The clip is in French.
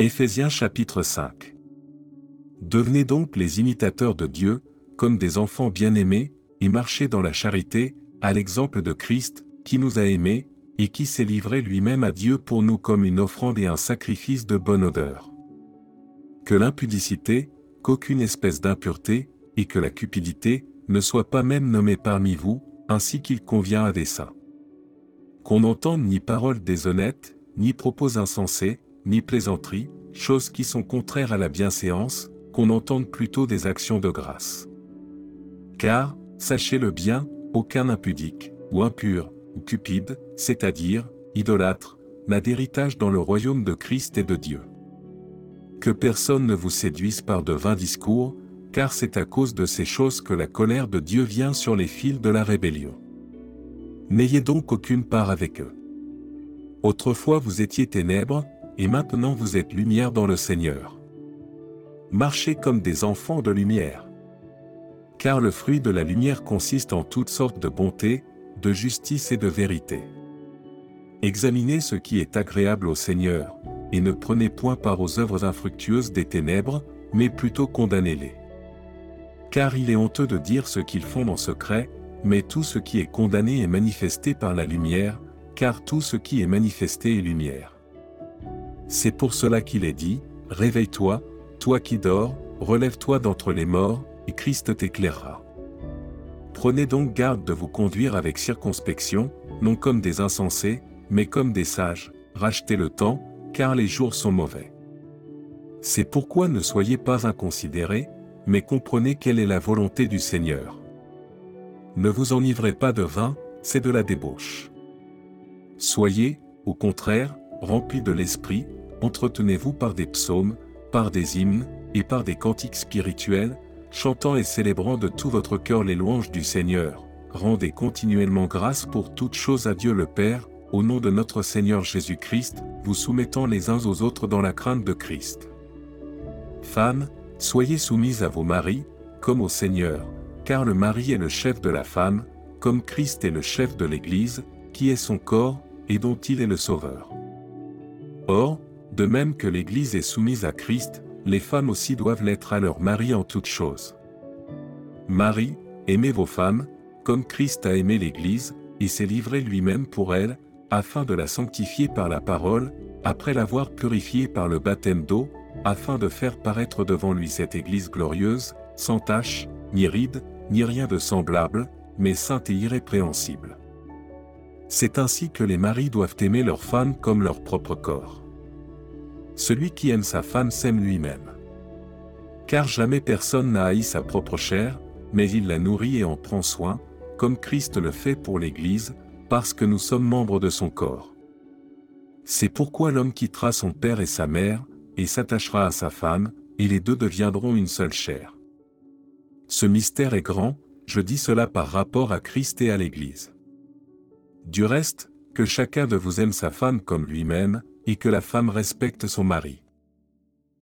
Éphésiens chapitre 5 Devenez donc les imitateurs de Dieu, comme des enfants bien-aimés, et marchez dans la charité, à l'exemple de Christ, qui nous a aimés, et qui s'est livré lui-même à Dieu pour nous comme une offrande et un sacrifice de bonne odeur. Que l'impudicité, qu'aucune espèce d'impureté, et que la cupidité, ne soit pas même nommée parmi vous, ainsi qu'il convient à des saints. Qu'on n'entende ni paroles déshonnêtes, ni propos insensés, ni plaisanteries, choses qui sont contraires à la bienséance, qu'on entende plutôt des actions de grâce. Car, sachez-le bien, aucun impudique, ou impur, ou cupide, c'est-à-dire, idolâtre, n'a d'héritage dans le royaume de Christ et de Dieu. Que personne ne vous séduise par de vains discours, car c'est à cause de ces choses que la colère de Dieu vient sur les fils de la rébellion. N'ayez donc aucune part avec eux. Autrefois vous étiez ténèbres, et maintenant vous êtes lumière dans le Seigneur. Marchez comme des enfants de lumière. Car le fruit de la lumière consiste en toutes sortes de bonté, de justice et de vérité. Examinez ce qui est agréable au Seigneur, et ne prenez point part aux œuvres infructueuses des ténèbres, mais plutôt condamnez-les. Car il est honteux de dire ce qu'ils font en secret, mais tout ce qui est condamné est manifesté par la lumière, car tout ce qui est manifesté est lumière. C'est pour cela qu'il est dit, Réveille-toi, toi qui dors, relève-toi d'entre les morts, et Christ t'éclairera. Prenez donc garde de vous conduire avec circonspection, non comme des insensés, mais comme des sages, rachetez le temps, car les jours sont mauvais. C'est pourquoi ne soyez pas inconsidérés, mais comprenez quelle est la volonté du Seigneur. Ne vous enivrez pas de vin, c'est de la débauche. Soyez, au contraire, remplis de l'Esprit, entretenez-vous par des psaumes, par des hymnes, et par des cantiques spirituels, chantant et célébrant de tout votre cœur les louanges du Seigneur. Rendez continuellement grâce pour toutes choses à Dieu le Père, au nom de notre Seigneur Jésus-Christ, vous soumettant les uns aux autres dans la crainte de Christ. Femmes, soyez soumises à vos maris, comme au Seigneur, car le mari est le chef de la femme, comme Christ est le chef de l'Église, qui est son corps, et dont il est le Sauveur. Or, de même que l'Église est soumise à Christ, les femmes aussi doivent l'être à leur mari en toutes choses. Marie, aimez vos femmes, comme Christ a aimé l'Église, et s'est livré lui-même pour elle, afin de la sanctifier par la parole, après l'avoir purifiée par le baptême d'eau, afin de faire paraître devant lui cette Église glorieuse, sans tache, ni ride, ni rien de semblable, mais sainte et irrépréhensible. C'est ainsi que les maris doivent aimer leurs femmes comme leur propre corps. Celui qui aime sa femme s'aime lui-même. Car jamais personne n'a haï sa propre chair, mais il la nourrit et en prend soin, comme Christ le fait pour l'Église, parce que nous sommes membres de son corps. C'est pourquoi l'homme quittera son père et sa mère, et s'attachera à sa femme, et les deux deviendront une seule chair. Ce mystère est grand, je dis cela par rapport à Christ et à l'Église. Du reste, que chacun de vous aime sa femme comme lui-même, et que la femme respecte son mari.